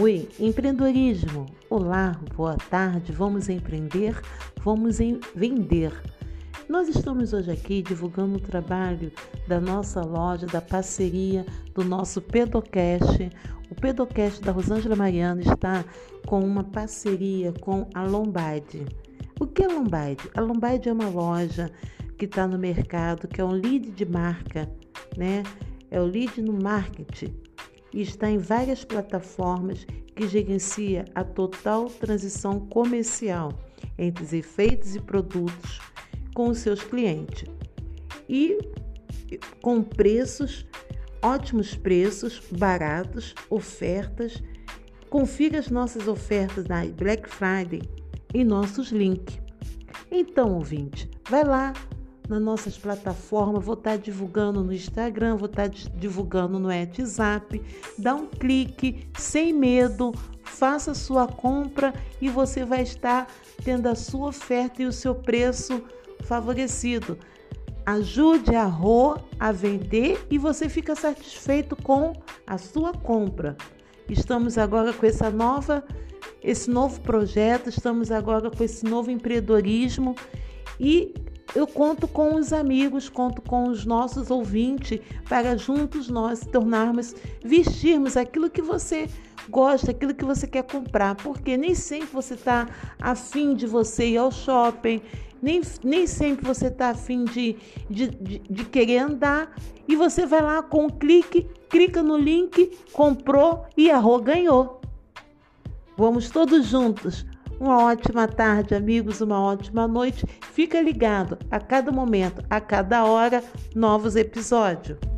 Oi, empreendedorismo. Olá, boa tarde. Vamos empreender? Vamos em vender. Nós estamos hoje aqui divulgando o trabalho da nossa loja, da parceria do nosso Pedocast. O Pedocast da Rosângela Mariana está com uma parceria com a Lombard. O que é Lombard? A Lombard é uma loja que está no mercado, que é um lead de marca, né? É o lead no marketing e está em várias plataformas que gerencia a total transição comercial entre os efeitos e produtos com os seus clientes. E com preços, ótimos preços, baratos, ofertas. Confira as nossas ofertas na Black Friday em nossos links. Então, ouvinte, vai lá, nas nossas plataformas, vou estar divulgando no Instagram, vou estar divulgando no WhatsApp. Dá um clique sem medo, faça sua compra e você vai estar tendo a sua oferta e o seu preço favorecido. Ajude a Rô a vender e você fica satisfeito com a sua compra. Estamos agora com essa nova esse novo projeto, estamos agora com esse novo empreendedorismo e eu conto com os amigos, conto com os nossos ouvintes para juntos nós tornarmos, vestirmos aquilo que você gosta, aquilo que você quer comprar, porque nem sempre você está afim de você ir ao shopping, nem, nem sempre você está afim de, de, de, de querer andar e você vai lá com um clique, clica no link, comprou e a Rô ganhou. Vamos todos juntos uma ótima tarde, amigos, uma ótima noite. Fica ligado a cada momento, a cada hora, novos episódios.